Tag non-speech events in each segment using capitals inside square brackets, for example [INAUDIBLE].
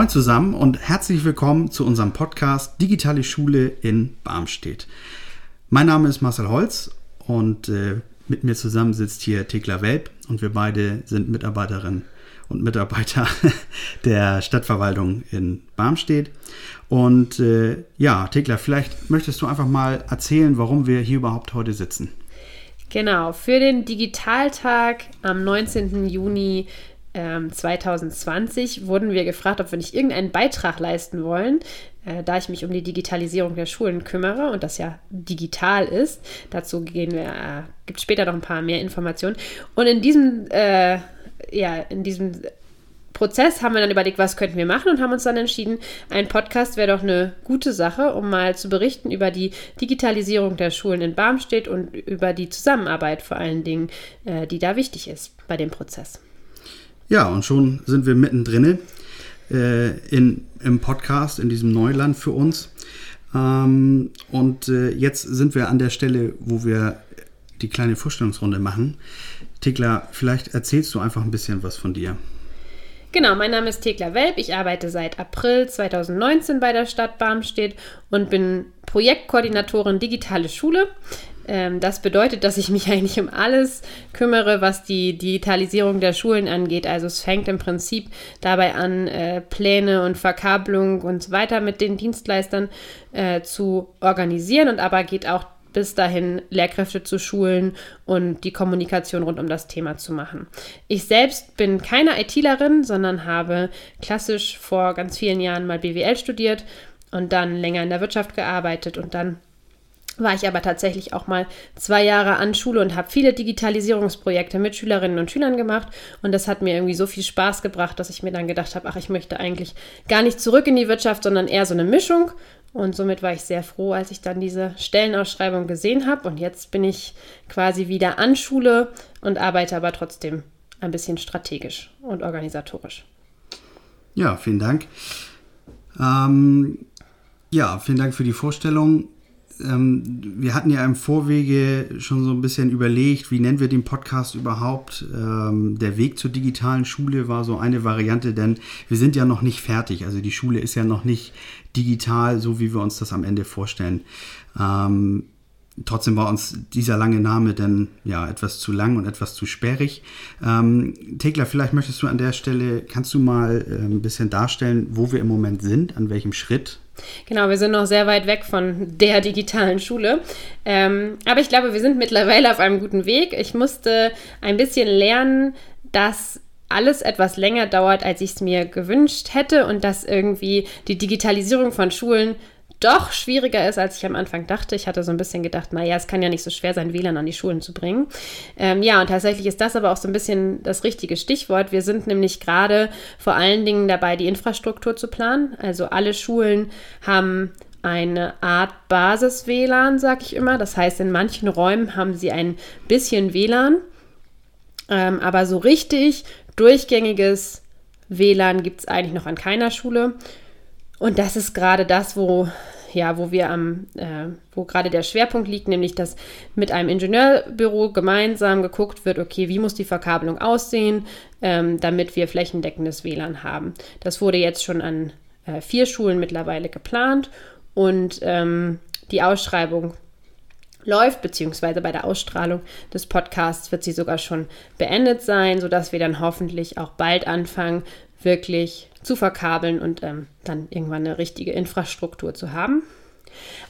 Moin zusammen und herzlich willkommen zu unserem Podcast Digitale Schule in Barmstedt. Mein Name ist Marcel Holz und äh, mit mir zusammen sitzt hier Thekla Welp und wir beide sind Mitarbeiterinnen und Mitarbeiter [LAUGHS] der Stadtverwaltung in Barmstedt. Und äh, ja, Thekla, vielleicht möchtest du einfach mal erzählen, warum wir hier überhaupt heute sitzen. Genau, für den Digitaltag am 19. Juni 2020 ähm, wurden wir gefragt, ob wir nicht irgendeinen Beitrag leisten wollen, äh, da ich mich um die Digitalisierung der Schulen kümmere und das ja digital ist. Dazu gehen wir, äh, gibt später noch ein paar mehr Informationen. Und in diesem, äh, ja, in diesem Prozess haben wir dann überlegt, was könnten wir machen und haben uns dann entschieden, ein Podcast wäre doch eine gute Sache, um mal zu berichten über die Digitalisierung der Schulen in Barmstedt und über die Zusammenarbeit vor allen Dingen, äh, die da wichtig ist bei dem Prozess. Ja, und schon sind wir mittendrin äh, in, im Podcast, in diesem Neuland für uns. Ähm, und äh, jetzt sind wir an der Stelle, wo wir die kleine Vorstellungsrunde machen. Thekla, vielleicht erzählst du einfach ein bisschen was von dir. Genau, mein Name ist Thekla Welp. Ich arbeite seit April 2019 bei der Stadt Barmstedt und bin Projektkoordinatorin Digitale Schule. Ähm, das bedeutet, dass ich mich [LAUGHS] eigentlich um alles kümmere, was die Digitalisierung der Schulen angeht. Also es fängt im Prinzip dabei an, äh, Pläne und Verkabelung und so weiter mit den Dienstleistern äh, zu organisieren und aber geht auch bis dahin Lehrkräfte zu schulen und die Kommunikation rund um das Thema zu machen. Ich selbst bin keine ITlerin, sondern habe klassisch vor ganz vielen Jahren mal BWL studiert und dann länger in der Wirtschaft gearbeitet und dann war ich aber tatsächlich auch mal zwei Jahre an Schule und habe viele Digitalisierungsprojekte mit Schülerinnen und Schülern gemacht. Und das hat mir irgendwie so viel Spaß gebracht, dass ich mir dann gedacht habe, ach, ich möchte eigentlich gar nicht zurück in die Wirtschaft, sondern eher so eine Mischung. Und somit war ich sehr froh, als ich dann diese Stellenausschreibung gesehen habe. Und jetzt bin ich quasi wieder an Schule und arbeite aber trotzdem ein bisschen strategisch und organisatorisch. Ja, vielen Dank. Ähm, ja, vielen Dank für die Vorstellung ähm, wir hatten ja im Vorwege schon so ein bisschen überlegt, wie nennen wir den Podcast überhaupt. Ähm, der Weg zur digitalen Schule war so eine Variante, denn wir sind ja noch nicht fertig. Also die Schule ist ja noch nicht digital, so wie wir uns das am Ende vorstellen. Ähm, Trotzdem war uns dieser lange Name dann ja etwas zu lang und etwas zu sperrig. Ähm, Thekla, vielleicht möchtest du an der Stelle, kannst du mal äh, ein bisschen darstellen, wo wir im Moment sind, an welchem Schritt? Genau, wir sind noch sehr weit weg von der digitalen Schule. Ähm, aber ich glaube, wir sind mittlerweile auf einem guten Weg. Ich musste ein bisschen lernen, dass alles etwas länger dauert, als ich es mir gewünscht hätte und dass irgendwie die Digitalisierung von Schulen doch schwieriger ist, als ich am Anfang dachte. Ich hatte so ein bisschen gedacht, naja, es kann ja nicht so schwer sein, WLAN an die Schulen zu bringen. Ähm, ja, und tatsächlich ist das aber auch so ein bisschen das richtige Stichwort. Wir sind nämlich gerade vor allen Dingen dabei, die Infrastruktur zu planen. Also alle Schulen haben eine Art Basis-WLAN, sag ich immer. Das heißt, in manchen Räumen haben sie ein bisschen WLAN, ähm, aber so richtig durchgängiges WLAN gibt es eigentlich noch an keiner Schule. Und das ist gerade das, wo ja, wo wir am, äh, wo gerade der Schwerpunkt liegt, nämlich dass mit einem Ingenieurbüro gemeinsam geguckt wird, okay, wie muss die Verkabelung aussehen, ähm, damit wir flächendeckendes WLAN haben. Das wurde jetzt schon an äh, vier Schulen mittlerweile geplant und ähm, die Ausschreibung läuft, beziehungsweise bei der Ausstrahlung des Podcasts wird sie sogar schon beendet sein, sodass wir dann hoffentlich auch bald anfangen, wirklich zu verkabeln und ähm, dann irgendwann eine richtige Infrastruktur zu haben.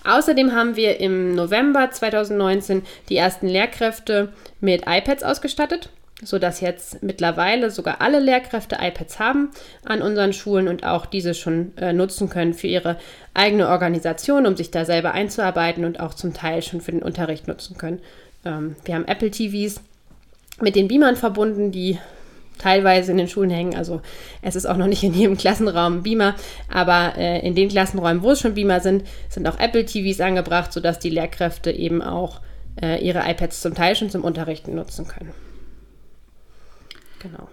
Außerdem haben wir im November 2019 die ersten Lehrkräfte mit iPads ausgestattet, sodass jetzt mittlerweile sogar alle Lehrkräfte iPads haben an unseren Schulen und auch diese schon äh, nutzen können für ihre eigene Organisation, um sich da selber einzuarbeiten und auch zum Teil schon für den Unterricht nutzen können. Ähm, wir haben Apple TVs mit den Beamern verbunden, die teilweise in den Schulen hängen. Also es ist auch noch nicht in jedem Klassenraum Beamer, aber äh, in den Klassenräumen, wo es schon Beamer sind, sind auch Apple TVs angebracht, sodass die Lehrkräfte eben auch äh, ihre iPads zum Teil schon zum Unterrichten nutzen können. Genau.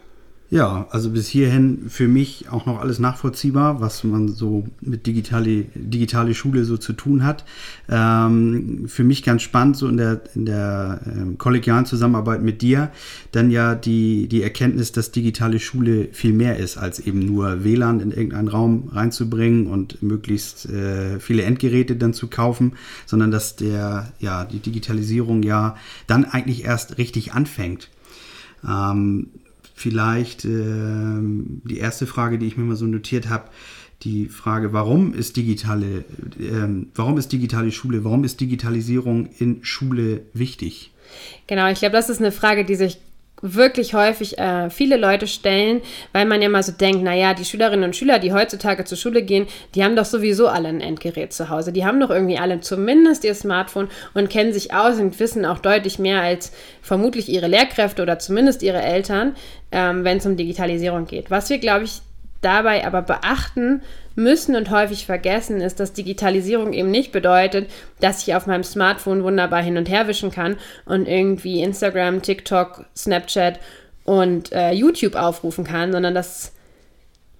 Ja, also bis hierhin für mich auch noch alles nachvollziehbar, was man so mit digitale, digitale Schule so zu tun hat. Ähm, für mich ganz spannend, so in der, in der ähm, kollegialen Zusammenarbeit mit dir, dann ja die, die Erkenntnis, dass digitale Schule viel mehr ist, als eben nur WLAN in irgendeinen Raum reinzubringen und möglichst äh, viele Endgeräte dann zu kaufen, sondern dass der, ja, die Digitalisierung ja dann eigentlich erst richtig anfängt. Ähm, vielleicht äh, die erste Frage, die ich mir mal so notiert habe, die Frage, warum ist digitale, äh, warum ist digitale Schule, warum ist Digitalisierung in Schule wichtig? Genau, ich glaube, das ist eine Frage, die sich wirklich häufig äh, viele Leute stellen, weil man ja mal so denkt, naja, die Schülerinnen und Schüler, die heutzutage zur Schule gehen, die haben doch sowieso alle ein Endgerät zu Hause. Die haben doch irgendwie alle zumindest ihr Smartphone und kennen sich aus und wissen auch deutlich mehr als vermutlich ihre Lehrkräfte oder zumindest ihre Eltern, ähm, wenn es um Digitalisierung geht. Was wir, glaube ich, dabei aber beachten müssen und häufig vergessen, ist, dass Digitalisierung eben nicht bedeutet, dass ich auf meinem Smartphone wunderbar hin und her wischen kann und irgendwie Instagram, TikTok, Snapchat und äh, YouTube aufrufen kann, sondern dass,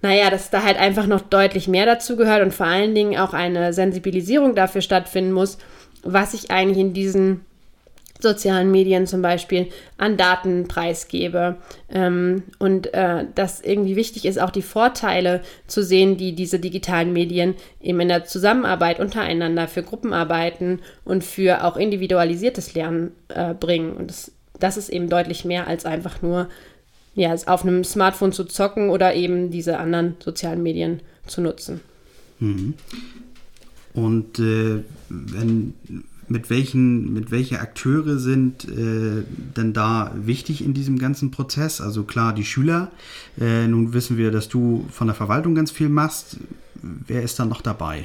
naja, dass da halt einfach noch deutlich mehr dazu gehört und vor allen Dingen auch eine Sensibilisierung dafür stattfinden muss, was ich eigentlich in diesen sozialen Medien zum Beispiel an Daten preisgebe. Ähm, und äh, dass irgendwie wichtig ist, auch die Vorteile zu sehen, die diese digitalen Medien eben in der Zusammenarbeit untereinander für Gruppenarbeiten und für auch individualisiertes Lernen äh, bringen. Und das, das ist eben deutlich mehr als einfach nur ja, auf einem Smartphone zu zocken oder eben diese anderen sozialen Medien zu nutzen. Mhm. Und äh, wenn mit welchen, mit welche Akteure sind äh, denn da wichtig in diesem ganzen Prozess? Also klar, die Schüler. Äh, nun wissen wir, dass du von der Verwaltung ganz viel machst. Wer ist da noch dabei?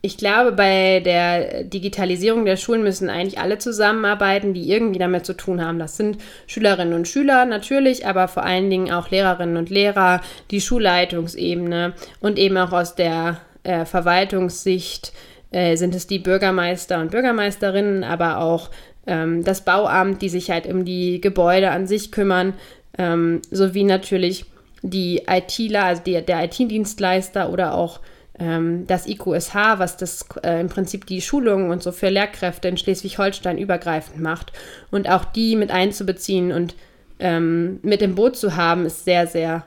Ich glaube, bei der Digitalisierung der Schulen müssen eigentlich alle zusammenarbeiten, die irgendwie damit zu tun haben. Das sind Schülerinnen und Schüler natürlich, aber vor allen Dingen auch Lehrerinnen und Lehrer, die Schulleitungsebene und eben auch aus der äh, Verwaltungssicht äh, sind es die Bürgermeister und Bürgermeisterinnen, aber auch ähm, das Bauamt, die sich halt um die Gebäude an sich kümmern, ähm, sowie natürlich die ITler, also die, der IT-Dienstleister oder auch ähm, das IQSH, was das äh, im Prinzip die Schulungen und so für Lehrkräfte in Schleswig-Holstein übergreifend macht. Und auch die mit einzubeziehen und ähm, mit im Boot zu haben, ist sehr, sehr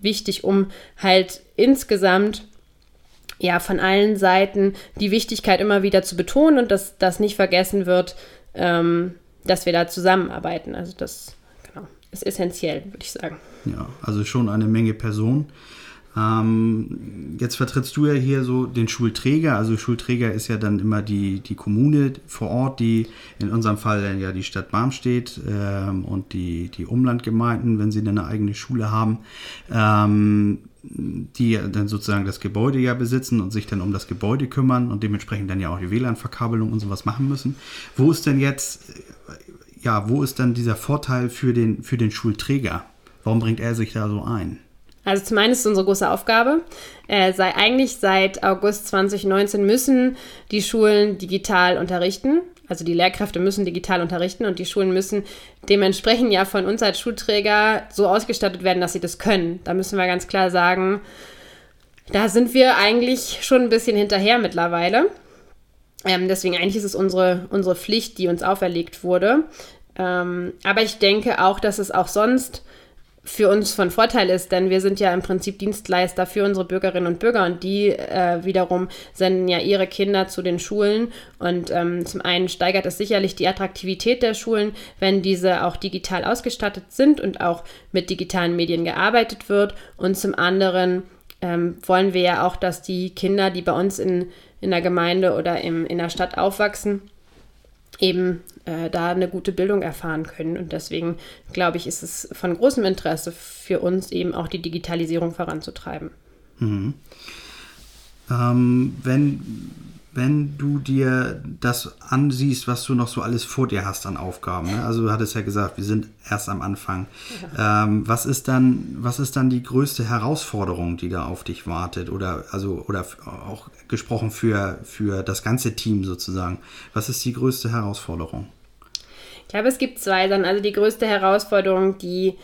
wichtig, um halt insgesamt ja von allen Seiten die Wichtigkeit immer wieder zu betonen und dass das nicht vergessen wird, ähm, dass wir da zusammenarbeiten. Also das genau, ist essentiell, würde ich sagen. Ja, also schon eine Menge Personen. Ähm, jetzt vertrittst du ja hier so den Schulträger. Also Schulträger ist ja dann immer die, die Kommune vor Ort, die in unserem Fall ja die Stadt Barmstedt ähm, und die, die Umlandgemeinden, wenn sie dann eine eigene Schule haben. Ähm, die dann sozusagen das Gebäude ja besitzen und sich dann um das Gebäude kümmern und dementsprechend dann ja auch die WLAN-Verkabelung und sowas machen müssen. Wo ist denn jetzt, ja, wo ist dann dieser Vorteil für den, für den Schulträger? Warum bringt er sich da so ein? Also zum einen ist es unsere große Aufgabe. Äh, sei eigentlich seit August 2019 müssen die Schulen digital unterrichten. Also die Lehrkräfte müssen digital unterrichten und die Schulen müssen dementsprechend ja von uns als Schulträger so ausgestattet werden, dass sie das können. Da müssen wir ganz klar sagen, da sind wir eigentlich schon ein bisschen hinterher mittlerweile. Ähm, deswegen eigentlich ist es unsere, unsere Pflicht, die uns auferlegt wurde. Ähm, aber ich denke auch, dass es auch sonst für uns von Vorteil ist, denn wir sind ja im Prinzip Dienstleister für unsere Bürgerinnen und Bürger und die äh, wiederum senden ja ihre Kinder zu den Schulen und ähm, zum einen steigert es sicherlich die Attraktivität der Schulen, wenn diese auch digital ausgestattet sind und auch mit digitalen Medien gearbeitet wird und zum anderen ähm, wollen wir ja auch, dass die Kinder, die bei uns in, in der Gemeinde oder im, in der Stadt aufwachsen, eben äh, da eine gute Bildung erfahren können. Und deswegen glaube ich, ist es von großem Interesse für uns eben auch die Digitalisierung voranzutreiben. Mhm. Ähm, wenn, wenn du dir das ansiehst, was du noch so alles vor dir hast an Aufgaben, ne? also du hattest ja gesagt, wir sind erst am Anfang. Ja. Ähm, was ist dann, was ist dann die größte Herausforderung, die da auf dich wartet? Oder also oder auch gesprochen für, für das ganze Team sozusagen. Was ist die größte Herausforderung? Ich glaube, es gibt zwei dann. Also die größte Herausforderung, die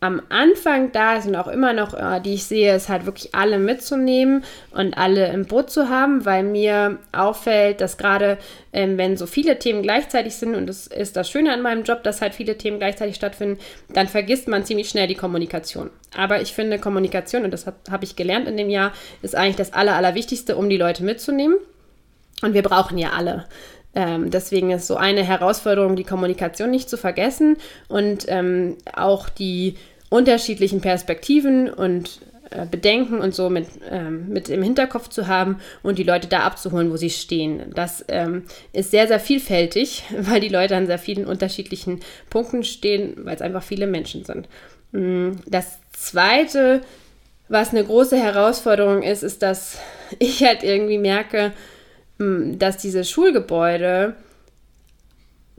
am Anfang da ist und auch immer noch, äh, die ich sehe, ist halt wirklich alle mitzunehmen und alle im Boot zu haben, weil mir auffällt, dass gerade ähm, wenn so viele Themen gleichzeitig sind und das ist das Schöne an meinem Job, dass halt viele Themen gleichzeitig stattfinden, dann vergisst man ziemlich schnell die Kommunikation. Aber ich finde Kommunikation, und das habe hab ich gelernt in dem Jahr, ist eigentlich das Aller, Allerwichtigste, um die Leute mitzunehmen. Und wir brauchen ja alle. Ähm, deswegen ist so eine Herausforderung, die Kommunikation nicht zu vergessen und ähm, auch die unterschiedlichen Perspektiven und äh, Bedenken und so mit, ähm, mit im Hinterkopf zu haben und die Leute da abzuholen, wo sie stehen. Das ähm, ist sehr, sehr vielfältig, [LAUGHS] weil die Leute an sehr vielen unterschiedlichen Punkten stehen, weil es einfach viele Menschen sind. Mm, das Zweite, was eine große Herausforderung ist, ist, dass [LAUGHS] ich halt irgendwie merke, dass diese Schulgebäude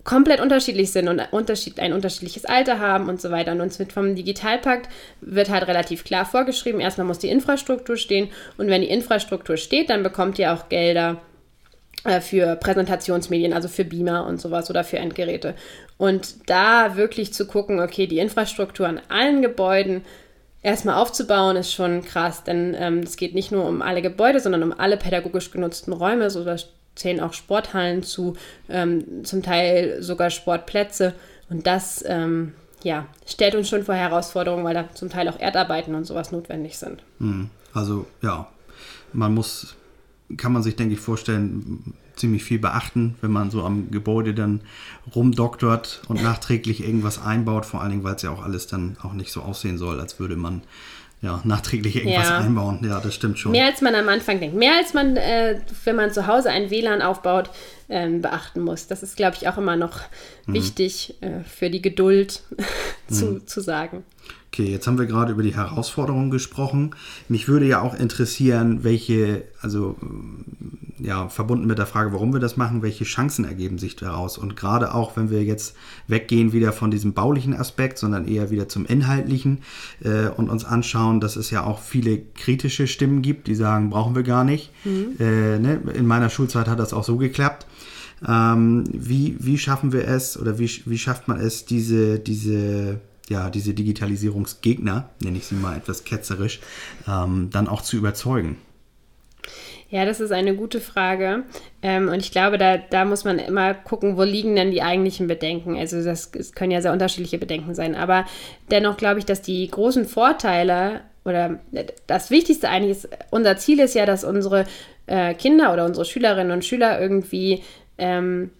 komplett unterschiedlich sind und unterschied, ein unterschiedliches Alter haben und so weiter. Und uns wird vom Digitalpakt wird halt relativ klar vorgeschrieben, erstmal muss die Infrastruktur stehen und wenn die Infrastruktur steht, dann bekommt ihr auch Gelder äh, für Präsentationsmedien, also für Beamer und sowas oder für Endgeräte. Und da wirklich zu gucken, okay, die Infrastruktur an allen Gebäuden erstmal aufzubauen, ist schon krass, denn ähm, es geht nicht nur um alle Gebäude, sondern um alle pädagogisch genutzten Räume. So da zählen auch Sporthallen zu, ähm, zum Teil sogar Sportplätze. Und das ähm, ja, stellt uns schon vor Herausforderungen, weil da zum Teil auch Erdarbeiten und sowas notwendig sind. Hm. Also ja, man muss, kann man sich, denke ich, vorstellen, ziemlich viel beachten, wenn man so am Gebäude dann rumdoktort und nachträglich irgendwas einbaut, vor allen Dingen, weil es ja auch alles dann auch nicht so aussehen soll, als würde man ja, nachträglich irgendwas ja. einbauen. Ja, das stimmt schon. Mehr als man am Anfang denkt. Mehr als man, äh, wenn man zu Hause ein WLAN aufbaut, ähm, beachten muss. Das ist, glaube ich, auch immer noch mhm. wichtig äh, für die Geduld [LAUGHS] zu, mhm. zu sagen. Okay, jetzt haben wir gerade über die Herausforderungen gesprochen. Mich würde ja auch interessieren, welche, also ja, verbunden mit der Frage, warum wir das machen, welche Chancen ergeben sich daraus? Und gerade auch, wenn wir jetzt weggehen wieder von diesem baulichen Aspekt, sondern eher wieder zum inhaltlichen äh, und uns anschauen, dass es ja auch viele kritische Stimmen gibt, die sagen, brauchen wir gar nicht. Mhm. Äh, ne? In meiner Schulzeit hat das auch so geklappt. Ähm, wie, wie schaffen wir es oder wie, wie schafft man es, diese, diese ja, diese Digitalisierungsgegner, nenne ich sie mal etwas ketzerisch, ähm, dann auch zu überzeugen? Ja, das ist eine gute Frage. Ähm, und ich glaube, da, da muss man immer gucken, wo liegen denn die eigentlichen Bedenken. Also das, das können ja sehr unterschiedliche Bedenken sein. Aber dennoch glaube ich, dass die großen Vorteile oder das Wichtigste eigentlich ist, unser Ziel ist ja, dass unsere äh, Kinder oder unsere Schülerinnen und Schüler irgendwie ähm,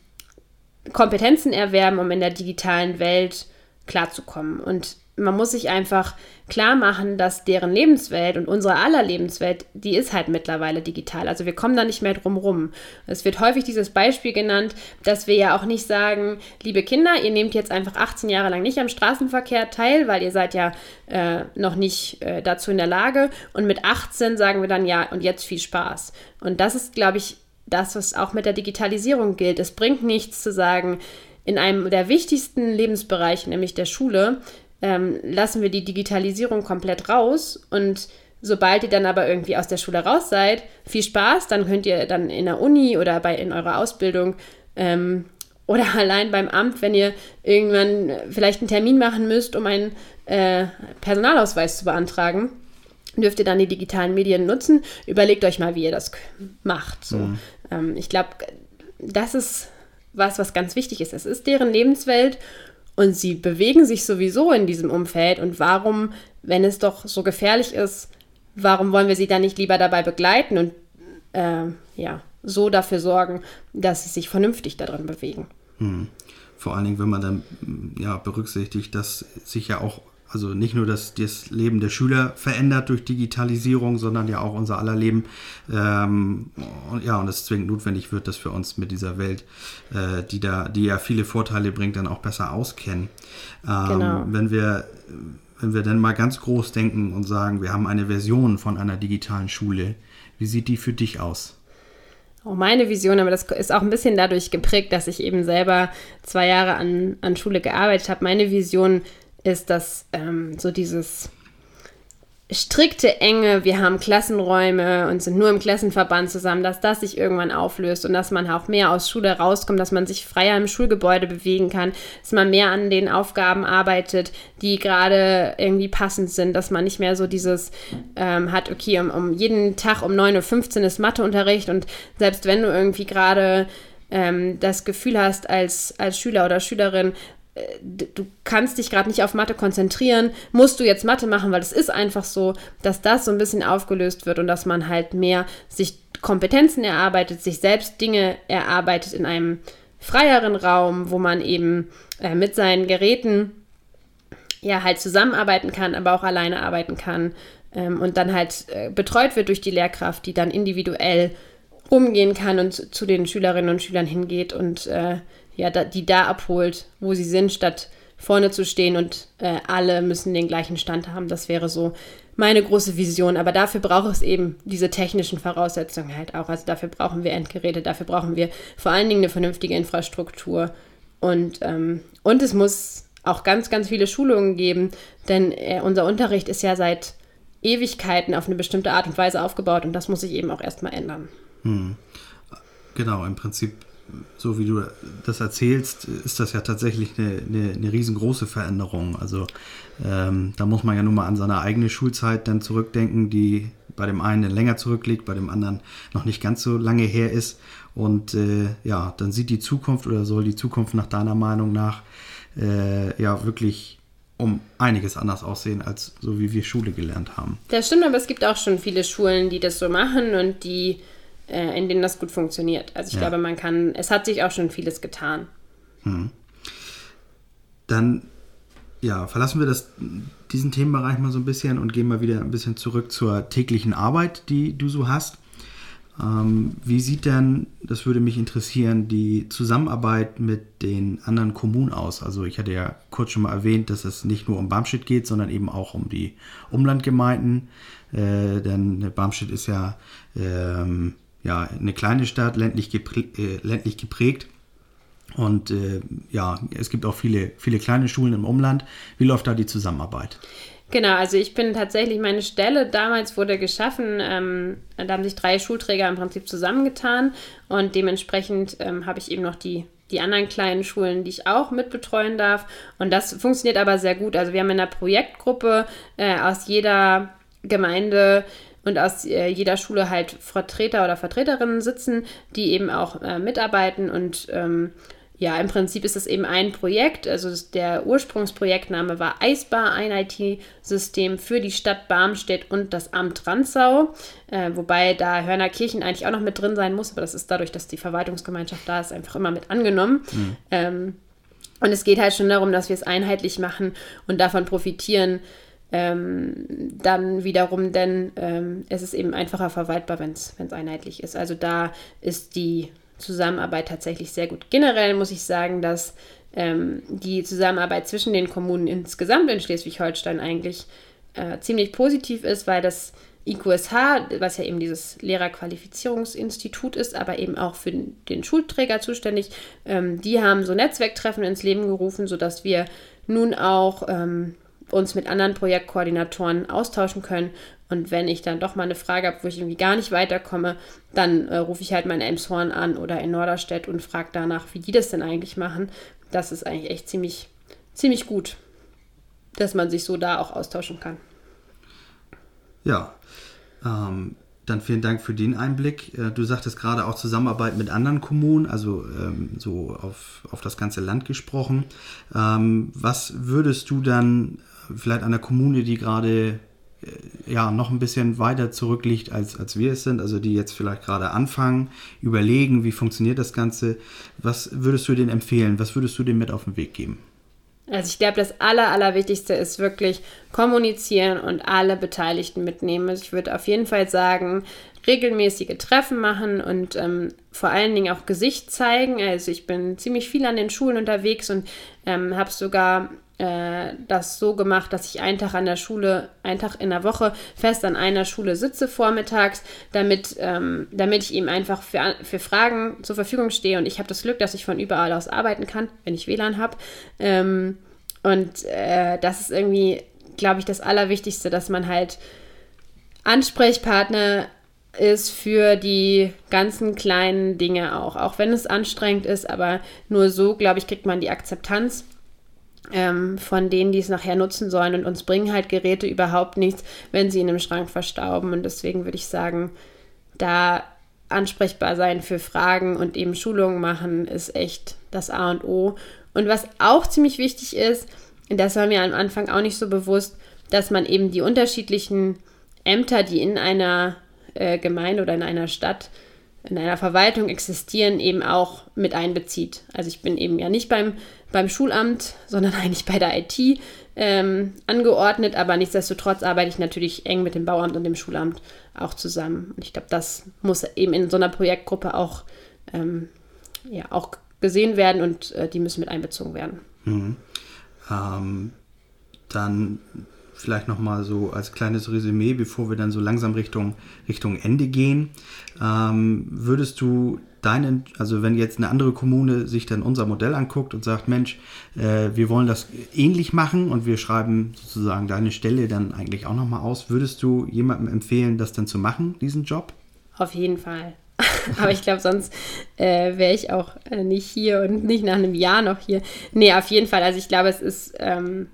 Kompetenzen erwerben, um in der digitalen Welt klarzukommen. Und man muss sich einfach klar machen, dass deren Lebenswelt und unsere aller Lebenswelt, die ist halt mittlerweile digital. Also wir kommen da nicht mehr drum rum. Es wird häufig dieses Beispiel genannt, dass wir ja auch nicht sagen, liebe Kinder, ihr nehmt jetzt einfach 18 Jahre lang nicht am Straßenverkehr teil, weil ihr seid ja äh, noch nicht äh, dazu in der Lage. Und mit 18 sagen wir dann ja, und jetzt viel Spaß. Und das ist, glaube ich, das, was auch mit der Digitalisierung gilt. Es bringt nichts zu sagen, in einem der wichtigsten Lebensbereiche, nämlich der Schule, ähm, lassen wir die Digitalisierung komplett raus und sobald ihr dann aber irgendwie aus der Schule raus seid, viel Spaß, dann könnt ihr dann in der Uni oder bei, in eurer Ausbildung ähm, oder [LAUGHS] allein beim Amt, wenn ihr irgendwann vielleicht einen Termin machen müsst, um einen äh, Personalausweis zu beantragen, dürft ihr dann die digitalen Medien nutzen. Überlegt euch mal, wie ihr das macht. So. Mhm. Ähm, ich glaube, das ist was, was ganz wichtig ist. Es ist deren Lebenswelt und sie bewegen sich sowieso in diesem Umfeld. Und warum, wenn es doch so gefährlich ist, warum wollen wir sie dann nicht lieber dabei begleiten und äh, ja, so dafür sorgen, dass sie sich vernünftig darin bewegen? Hm. Vor allen Dingen, wenn man dann ja, berücksichtigt, dass sich ja auch also nicht nur das, das Leben der Schüler verändert durch Digitalisierung, sondern ja auch unser aller Leben. Ähm, und, ja, und es zwingend notwendig wird, dass wir uns mit dieser Welt, äh, die da, die ja viele Vorteile bringt, dann auch besser auskennen. Ähm, genau. Wenn wir wenn wir dann mal ganz groß denken und sagen, wir haben eine Version von einer digitalen Schule, wie sieht die für dich aus? Oh, meine Vision, aber das ist auch ein bisschen dadurch geprägt, dass ich eben selber zwei Jahre an, an Schule gearbeitet habe. Meine Vision ist, dass ähm, so dieses strikte Enge, wir haben Klassenräume und sind nur im Klassenverband zusammen, dass das sich irgendwann auflöst und dass man auch mehr aus Schule rauskommt, dass man sich freier im Schulgebäude bewegen kann, dass man mehr an den Aufgaben arbeitet, die gerade irgendwie passend sind, dass man nicht mehr so dieses ähm, hat, okay, um, um jeden Tag um 9.15 Uhr ist Matheunterricht und selbst wenn du irgendwie gerade ähm, das Gefühl hast als, als Schüler oder Schülerin, du kannst dich gerade nicht auf Mathe konzentrieren, musst du jetzt Mathe machen, weil es ist einfach so, dass das so ein bisschen aufgelöst wird und dass man halt mehr sich Kompetenzen erarbeitet, sich selbst Dinge erarbeitet in einem freieren Raum, wo man eben äh, mit seinen Geräten ja halt zusammenarbeiten kann, aber auch alleine arbeiten kann ähm, und dann halt äh, betreut wird durch die Lehrkraft, die dann individuell umgehen kann und zu den Schülerinnen und Schülern hingeht und äh, ja, da, die da abholt, wo sie sind, statt vorne zu stehen und äh, alle müssen den gleichen Stand haben. Das wäre so meine große Vision. Aber dafür braucht es eben diese technischen Voraussetzungen halt auch. Also dafür brauchen wir Endgeräte, dafür brauchen wir vor allen Dingen eine vernünftige Infrastruktur. Und, ähm, und es muss auch ganz, ganz viele Schulungen geben, denn äh, unser Unterricht ist ja seit Ewigkeiten auf eine bestimmte Art und Weise aufgebaut und das muss sich eben auch erstmal ändern. Hm. Genau, im Prinzip so wie du das erzählst, ist das ja tatsächlich eine, eine, eine riesengroße Veränderung. Also ähm, da muss man ja nur mal an seine eigene Schulzeit dann zurückdenken, die bei dem einen länger zurückliegt, bei dem anderen noch nicht ganz so lange her ist. Und äh, ja, dann sieht die Zukunft oder soll die Zukunft nach deiner Meinung nach äh, ja wirklich um einiges anders aussehen, als so wie wir Schule gelernt haben. Das stimmt, aber es gibt auch schon viele Schulen, die das so machen und die äh, in denen das gut funktioniert. Also ich ja. glaube, man kann, es hat sich auch schon vieles getan. Hm. Dann, ja, verlassen wir das, diesen Themenbereich mal so ein bisschen und gehen mal wieder ein bisschen zurück zur täglichen Arbeit, die du so hast. Ähm, wie sieht denn, das würde mich interessieren, die Zusammenarbeit mit den anderen Kommunen aus? Also ich hatte ja kurz schon mal erwähnt, dass es nicht nur um Barmstedt geht, sondern eben auch um die Umlandgemeinden. Äh, denn Barmstedt ist ja ähm, ja, eine kleine Stadt, ländlich, geprägt. Äh, ländlich geprägt. Und äh, ja, es gibt auch viele, viele kleine Schulen im Umland. Wie läuft da die Zusammenarbeit? Genau, also ich bin tatsächlich, meine Stelle damals wurde geschaffen, ähm, da haben sich drei Schulträger im Prinzip zusammengetan und dementsprechend ähm, habe ich eben noch die, die anderen kleinen Schulen, die ich auch mitbetreuen darf. Und das funktioniert aber sehr gut. Also wir haben in einer Projektgruppe äh, aus jeder Gemeinde und aus äh, jeder Schule halt Vertreter oder Vertreterinnen sitzen, die eben auch äh, mitarbeiten und ähm, ja, im Prinzip ist es eben ein Projekt. Also der Ursprungsprojektname war Eisbar, ein IT-System für die Stadt Barmstedt und das Amt Ranzau. Äh, wobei da Hörnerkirchen eigentlich auch noch mit drin sein muss, aber das ist dadurch, dass die Verwaltungsgemeinschaft da ist, einfach immer mit angenommen. Mhm. Ähm, und es geht halt schon darum, dass wir es einheitlich machen und davon profitieren, ähm, dann wiederum, denn ähm, es ist eben einfacher verwaltbar, wenn es einheitlich ist. Also da ist die Zusammenarbeit tatsächlich sehr gut. Generell muss ich sagen, dass ähm, die Zusammenarbeit zwischen den Kommunen insgesamt in Schleswig-Holstein eigentlich äh, ziemlich positiv ist, weil das IQSH, was ja eben dieses Lehrerqualifizierungsinstitut ist, aber eben auch für den Schulträger zuständig, ähm, die haben so Netzwerktreffen ins Leben gerufen, sodass wir nun auch ähm, uns mit anderen Projektkoordinatoren austauschen können. Und wenn ich dann doch mal eine Frage habe, wo ich irgendwie gar nicht weiterkomme, dann äh, rufe ich halt in Elmshorn an oder in Norderstedt und frage danach, wie die das denn eigentlich machen. Das ist eigentlich echt ziemlich, ziemlich gut, dass man sich so da auch austauschen kann. Ja, ähm, dann vielen Dank für den Einblick. Äh, du sagtest gerade auch Zusammenarbeit mit anderen Kommunen, also ähm, so auf, auf das ganze Land gesprochen. Ähm, was würdest du dann vielleicht einer Kommune, die gerade äh, ja noch ein bisschen weiter zurückliegt, als, als wir es sind, also die jetzt vielleicht gerade anfangen, überlegen, wie funktioniert das Ganze. Was würdest du denen empfehlen? Was würdest du denen mit auf den Weg geben? Also ich glaube, das Aller, Allerwichtigste ist wirklich kommunizieren und alle Beteiligten mitnehmen. Also ich würde auf jeden Fall sagen, regelmäßige Treffen machen und ähm, vor allen Dingen auch Gesicht zeigen. Also ich bin ziemlich viel an den Schulen unterwegs und ähm, habe sogar äh, das so gemacht, dass ich einen Tag an der Schule, einen Tag in der Woche fest an einer Schule sitze vormittags, damit, ähm, damit ich ihm einfach für, für Fragen zur Verfügung stehe. Und ich habe das Glück, dass ich von überall aus arbeiten kann, wenn ich WLAN habe. Ähm, und äh, das ist irgendwie glaube ich, das Allerwichtigste, dass man halt Ansprechpartner ist für die ganzen kleinen Dinge auch. Auch wenn es anstrengend ist, aber nur so, glaube ich, kriegt man die Akzeptanz ähm, von denen, die es nachher nutzen sollen. Und uns bringen halt Geräte überhaupt nichts, wenn sie in einem Schrank verstauben. Und deswegen würde ich sagen, da ansprechbar sein für Fragen und eben Schulungen machen, ist echt das A und O. Und was auch ziemlich wichtig ist, das war mir am Anfang auch nicht so bewusst, dass man eben die unterschiedlichen Ämter, die in einer äh, Gemeinde oder in einer Stadt, in einer Verwaltung existieren, eben auch mit einbezieht. Also ich bin eben ja nicht beim, beim Schulamt, sondern [LAUGHS] eigentlich bei der IT ähm, angeordnet, aber nichtsdestotrotz arbeite ich natürlich eng mit dem Bauamt und dem Schulamt auch zusammen. Und ich glaube, das muss eben in so einer Projektgruppe auch, ähm, ja, auch gesehen werden und äh, die müssen mit einbezogen werden. Mhm. Ähm, dann vielleicht nochmal so als kleines Resümee, bevor wir dann so langsam Richtung, Richtung Ende gehen. Ähm, würdest du deinen, also wenn jetzt eine andere Kommune sich dann unser Modell anguckt und sagt, Mensch, äh, wir wollen das ähnlich machen und wir schreiben sozusagen deine Stelle dann eigentlich auch nochmal aus, würdest du jemandem empfehlen, das dann zu machen, diesen Job? Auf jeden Fall. [LAUGHS] Aber ich glaube, sonst äh, wäre ich auch äh, nicht hier und nicht nach einem Jahr noch hier. Nee, auf jeden Fall. Also ich glaube, es ist, ähm,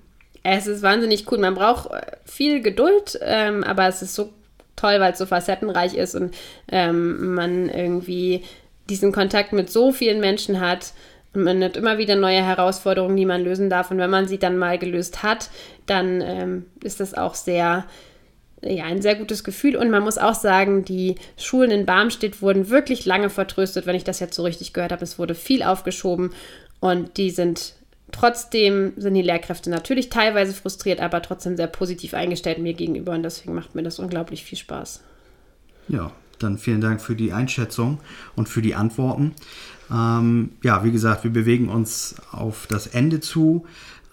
es ist wahnsinnig cool. Man braucht äh, viel Geduld, ähm, aber es ist so toll, weil es so facettenreich ist und ähm, man irgendwie diesen Kontakt mit so vielen Menschen hat. Und man hat immer wieder neue Herausforderungen, die man lösen darf. Und wenn man sie dann mal gelöst hat, dann ähm, ist das auch sehr, ja, ein sehr gutes Gefühl. Und man muss auch sagen, die Schulen in Barmstedt wurden wirklich lange vertröstet, wenn ich das jetzt so richtig gehört habe. Es wurde viel aufgeschoben und die sind trotzdem, sind die Lehrkräfte natürlich teilweise frustriert, aber trotzdem sehr positiv eingestellt mir gegenüber. Und deswegen macht mir das unglaublich viel Spaß. Ja, dann vielen Dank für die Einschätzung und für die Antworten. Ähm, ja, wie gesagt, wir bewegen uns auf das Ende zu.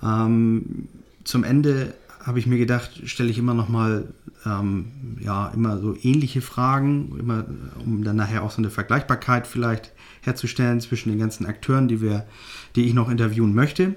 Ähm, zum Ende habe ich mir gedacht, stelle ich immer noch mal ähm, ja immer so ähnliche Fragen, immer um dann nachher auch so eine Vergleichbarkeit vielleicht herzustellen zwischen den ganzen Akteuren, die wir, die ich noch interviewen möchte.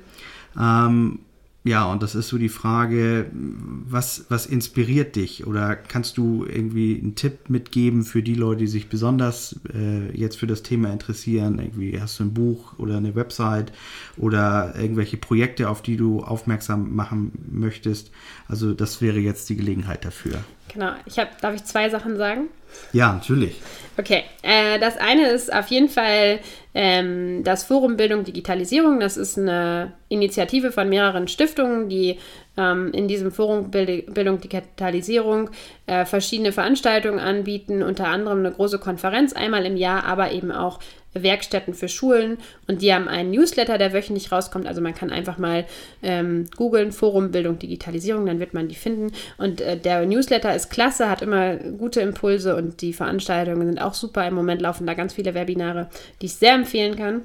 Ähm, ja, und das ist so die Frage, was, was inspiriert dich? Oder kannst du irgendwie einen Tipp mitgeben für die Leute, die sich besonders äh, jetzt für das Thema interessieren? Irgendwie hast du ein Buch oder eine Website oder irgendwelche Projekte, auf die du aufmerksam machen möchtest? Also das wäre jetzt die Gelegenheit dafür. Genau. Ich hab, darf ich zwei Sachen sagen? Ja, natürlich. Okay. Äh, das eine ist auf jeden Fall ähm, das Forum Bildung Digitalisierung. Das ist eine Initiative von mehreren Stiftungen, die ähm, in diesem Forum Bild Bildung Digitalisierung äh, verschiedene Veranstaltungen anbieten, unter anderem eine große Konferenz einmal im Jahr, aber eben auch Werkstätten für Schulen und die haben einen Newsletter, der wöchentlich rauskommt. Also man kann einfach mal ähm, googeln, Forum Bildung Digitalisierung, dann wird man die finden. Und äh, der Newsletter ist klasse, hat immer gute Impulse und die Veranstaltungen sind auch super. Im Moment laufen da ganz viele Webinare, die ich sehr empfehlen kann.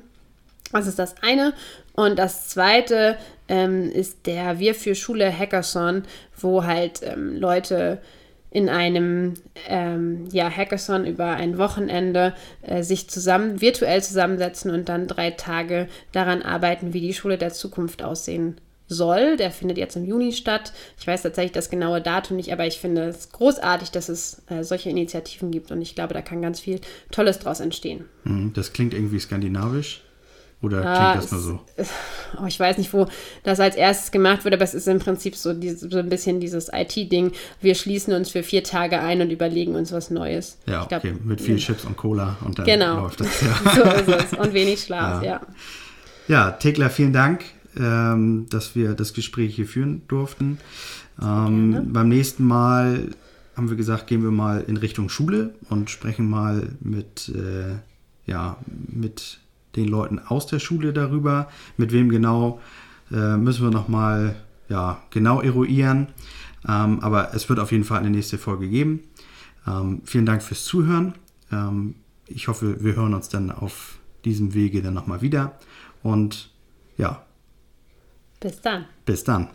Das ist das eine. Und das zweite ähm, ist der Wir für Schule Hackathon, wo halt ähm, Leute in einem ähm, ja, Hackathon über ein Wochenende äh, sich zusammen, virtuell zusammensetzen und dann drei Tage daran arbeiten, wie die Schule der Zukunft aussehen soll. Der findet jetzt im Juni statt. Ich weiß tatsächlich das genaue Datum nicht, aber ich finde es großartig, dass es äh, solche Initiativen gibt und ich glaube, da kann ganz viel Tolles draus entstehen. Hm, das klingt irgendwie skandinavisch. Oder klingt das nur so? oh, ich weiß nicht, wo das als erstes gemacht wird, aber es ist im Prinzip so, diese, so ein bisschen dieses IT-Ding. Wir schließen uns für vier Tage ein und überlegen uns was Neues. Ja, glaub, okay, mit viel Chips und Cola und dann genau. läuft das. [LAUGHS] Ja. so ist es. Und wenig Schlaf, ja. Ja, ja Tekla, vielen Dank, ähm, dass wir das Gespräch hier führen durften. Ähm, beim nächsten Mal haben wir gesagt, gehen wir mal in Richtung Schule und sprechen mal mit, äh, ja, mit den Leuten aus der Schule darüber. Mit wem genau äh, müssen wir nochmal ja, genau eruieren. Ähm, aber es wird auf jeden Fall eine nächste Folge geben. Ähm, vielen Dank fürs Zuhören. Ähm, ich hoffe, wir hören uns dann auf diesem Wege dann nochmal wieder. Und ja. Bis dann. Bis dann.